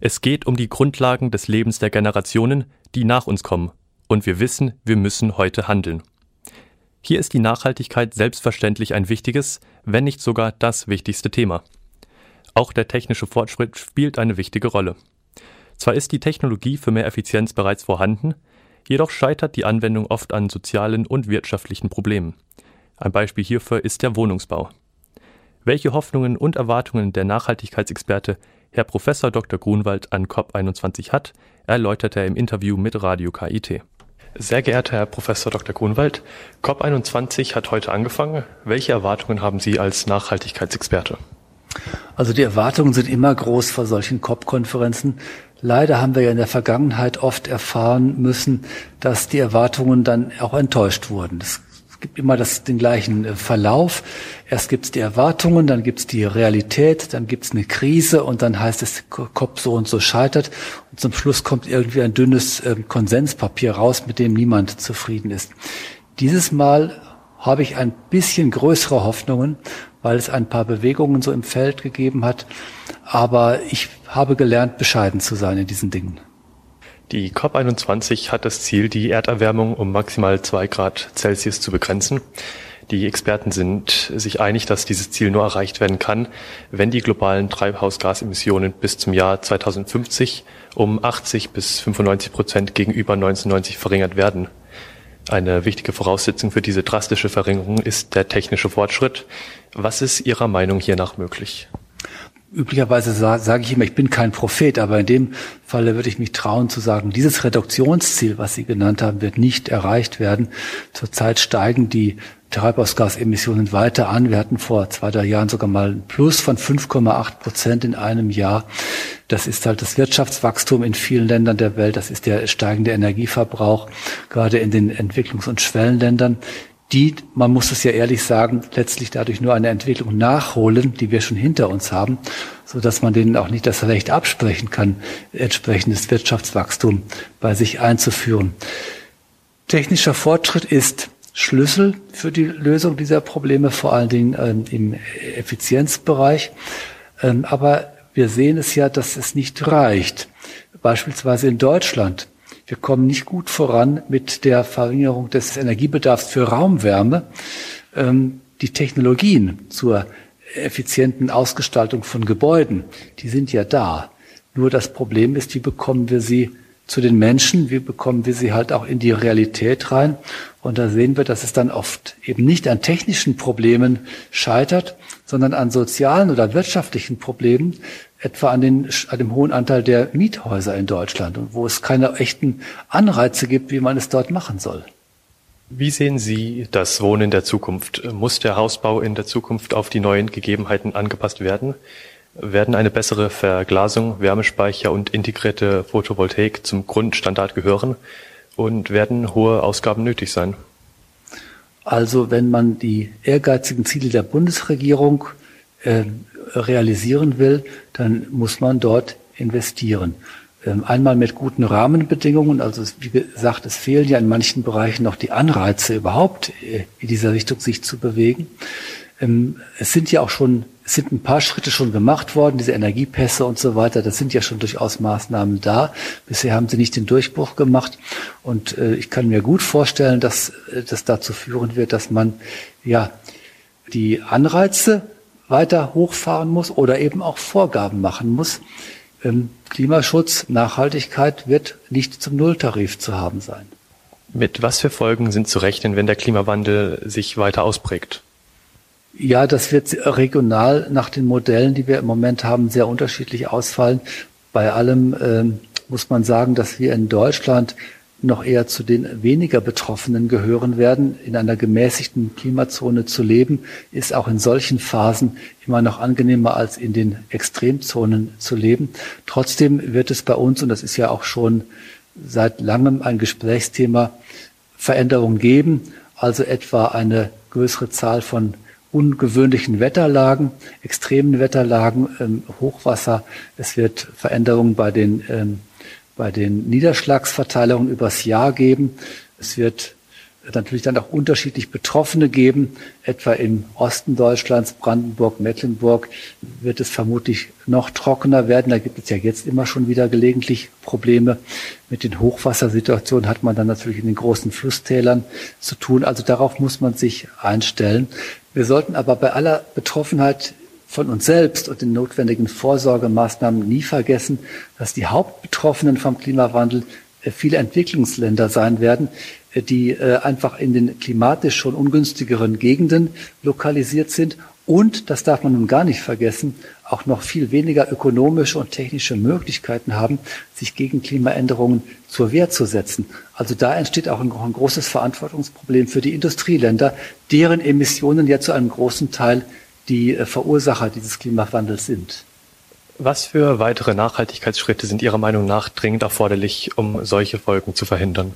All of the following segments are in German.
Es geht um die Grundlagen des Lebens der Generationen, die nach uns kommen, und wir wissen, wir müssen heute handeln. Hier ist die Nachhaltigkeit selbstverständlich ein wichtiges, wenn nicht sogar das wichtigste Thema. Auch der technische Fortschritt spielt eine wichtige Rolle. Zwar ist die Technologie für mehr Effizienz bereits vorhanden, jedoch scheitert die Anwendung oft an sozialen und wirtschaftlichen Problemen. Ein Beispiel hierfür ist der Wohnungsbau. Welche Hoffnungen und Erwartungen der Nachhaltigkeitsexperte Herr Prof. Dr. Grunwald an COP21 hat, erläuterte er im Interview mit Radio KIT. Sehr geehrter Herr Prof. Dr. Grunwald, COP21 hat heute angefangen. Welche Erwartungen haben Sie als Nachhaltigkeitsexperte? Also die Erwartungen sind immer groß vor solchen COP-Konferenzen. Leider haben wir ja in der Vergangenheit oft erfahren müssen, dass die Erwartungen dann auch enttäuscht wurden. Es gibt immer das, den gleichen äh, Verlauf. Erst gibt es die Erwartungen, dann gibt es die Realität, dann gibt es eine Krise und dann heißt es, Kopf so und so scheitert. Und zum Schluss kommt irgendwie ein dünnes äh, Konsenspapier raus, mit dem niemand zufrieden ist. Dieses Mal habe ich ein bisschen größere Hoffnungen, weil es ein paar Bewegungen so im Feld gegeben hat. Aber ich habe gelernt, bescheiden zu sein in diesen Dingen. Die COP21 hat das Ziel, die Erderwärmung um maximal zwei Grad Celsius zu begrenzen. Die Experten sind sich einig, dass dieses Ziel nur erreicht werden kann, wenn die globalen Treibhausgasemissionen bis zum Jahr 2050 um 80 bis 95 Prozent gegenüber 1990 verringert werden. Eine wichtige Voraussetzung für diese drastische Verringerung ist der technische Fortschritt. Was ist Ihrer Meinung hiernach möglich? Üblicherweise sage sag ich immer, ich bin kein Prophet, aber in dem Falle würde ich mich trauen zu sagen, dieses Reduktionsziel, was Sie genannt haben, wird nicht erreicht werden. Zurzeit steigen die Treibhausgasemissionen weiter an. Wir hatten vor zwei, drei Jahren sogar mal ein Plus von 5,8 Prozent in einem Jahr. Das ist halt das Wirtschaftswachstum in vielen Ländern der Welt. Das ist der steigende Energieverbrauch, gerade in den Entwicklungs- und Schwellenländern die, man muss es ja ehrlich sagen, letztlich dadurch nur eine Entwicklung nachholen, die wir schon hinter uns haben, so dass man denen auch nicht das Recht absprechen kann, entsprechendes Wirtschaftswachstum bei sich einzuführen. Technischer Fortschritt ist Schlüssel für die Lösung dieser Probleme, vor allen Dingen ähm, im Effizienzbereich. Ähm, aber wir sehen es ja, dass es nicht reicht. Beispielsweise in Deutschland wir kommen nicht gut voran mit der Verringerung des Energiebedarfs für Raumwärme. Ähm, die Technologien zur effizienten Ausgestaltung von Gebäuden, die sind ja da. Nur das Problem ist, wie bekommen wir sie zu den Menschen, wie bekommen wir sie halt auch in die Realität rein. Und da sehen wir, dass es dann oft eben nicht an technischen Problemen scheitert, sondern an sozialen oder wirtschaftlichen Problemen, etwa an, den, an dem hohen Anteil der Miethäuser in Deutschland und wo es keine echten Anreize gibt, wie man es dort machen soll. Wie sehen Sie das Wohnen der Zukunft? Muss der Hausbau in der Zukunft auf die neuen Gegebenheiten angepasst werden? Werden eine bessere Verglasung, Wärmespeicher und integrierte Photovoltaik zum Grundstandard gehören? Und werden hohe Ausgaben nötig sein? Also wenn man die ehrgeizigen Ziele der Bundesregierung äh, realisieren will, dann muss man dort investieren. Ähm, einmal mit guten Rahmenbedingungen, also wie gesagt, es fehlen ja in manchen Bereichen noch die Anreize überhaupt äh, in dieser Richtung sich zu bewegen. Ähm, es sind ja auch schon, es sind ein paar Schritte schon gemacht worden, diese Energiepässe und so weiter, das sind ja schon durchaus Maßnahmen da. Bisher haben sie nicht den Durchbruch gemacht und äh, ich kann mir gut vorstellen, dass das dazu führen wird, dass man ja die Anreize weiter hochfahren muss oder eben auch Vorgaben machen muss. Ähm, Klimaschutz, Nachhaltigkeit wird nicht zum Nulltarif zu haben sein. Mit was für Folgen sind zu rechnen, wenn der Klimawandel sich weiter ausprägt? Ja, das wird regional nach den Modellen, die wir im Moment haben, sehr unterschiedlich ausfallen. Bei allem ähm, muss man sagen, dass wir in Deutschland noch eher zu den weniger Betroffenen gehören werden. In einer gemäßigten Klimazone zu leben, ist auch in solchen Phasen immer noch angenehmer als in den Extremzonen zu leben. Trotzdem wird es bei uns, und das ist ja auch schon seit langem ein Gesprächsthema, Veränderungen geben, also etwa eine größere Zahl von ungewöhnlichen Wetterlagen, extremen Wetterlagen, ähm, Hochwasser. Es wird Veränderungen bei den ähm, bei den Niederschlagsverteilungen übers Jahr geben. Es wird natürlich dann auch unterschiedlich Betroffene geben. Etwa im Osten Deutschlands, Brandenburg, Mecklenburg, wird es vermutlich noch trockener werden. Da gibt es ja jetzt immer schon wieder gelegentlich Probleme. Mit den Hochwassersituationen hat man dann natürlich in den großen Flusstälern zu tun. Also darauf muss man sich einstellen. Wir sollten aber bei aller Betroffenheit von uns selbst und den notwendigen Vorsorgemaßnahmen nie vergessen, dass die Hauptbetroffenen vom Klimawandel äh, viele Entwicklungsländer sein werden, äh, die äh, einfach in den klimatisch schon ungünstigeren Gegenden lokalisiert sind und, das darf man nun gar nicht vergessen, auch noch viel weniger ökonomische und technische Möglichkeiten haben, sich gegen Klimaänderungen zur Wehr zu setzen. Also da entsteht auch ein, ein großes Verantwortungsproblem für die Industrieländer, deren Emissionen ja zu einem großen Teil die äh, Verursacher dieses Klimawandels sind. Was für weitere Nachhaltigkeitsschritte sind Ihrer Meinung nach dringend erforderlich, um solche Folgen zu verhindern?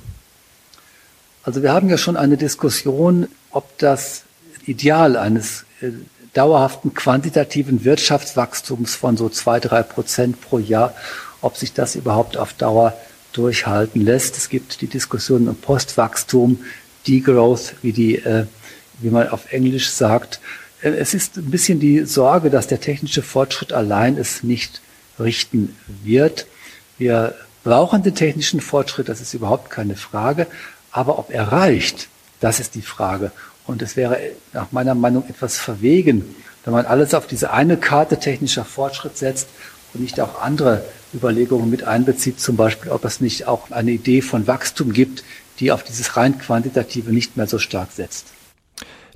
Also wir haben ja schon eine Diskussion, ob das Ideal eines äh, dauerhaften quantitativen Wirtschaftswachstums von so zwei, drei Prozent pro Jahr, ob sich das überhaupt auf Dauer durchhalten lässt. Es gibt die Diskussion um Postwachstum, Degrowth, wie die, äh, wie man auf Englisch sagt. Äh, es ist ein bisschen die Sorge, dass der technische Fortschritt allein es nicht richten wird. Wir brauchen den technischen Fortschritt, das ist überhaupt keine Frage. Aber ob er reicht, das ist die Frage. Und es wäre nach meiner Meinung etwas verwegen, wenn man alles auf diese eine Karte technischer Fortschritt setzt und nicht auch andere Überlegungen mit einbezieht, zum Beispiel, ob es nicht auch eine Idee von Wachstum gibt, die auf dieses rein quantitative nicht mehr so stark setzt.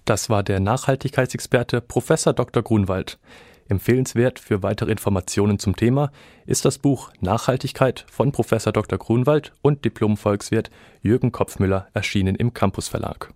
Das war der Nachhaltigkeitsexperte Professor Dr. Grunwald. Empfehlenswert für weitere Informationen zum Thema ist das Buch Nachhaltigkeit von Professor Dr. Grunwald und Diplom-Volkswirt Jürgen Kopfmüller erschienen im Campus Verlag.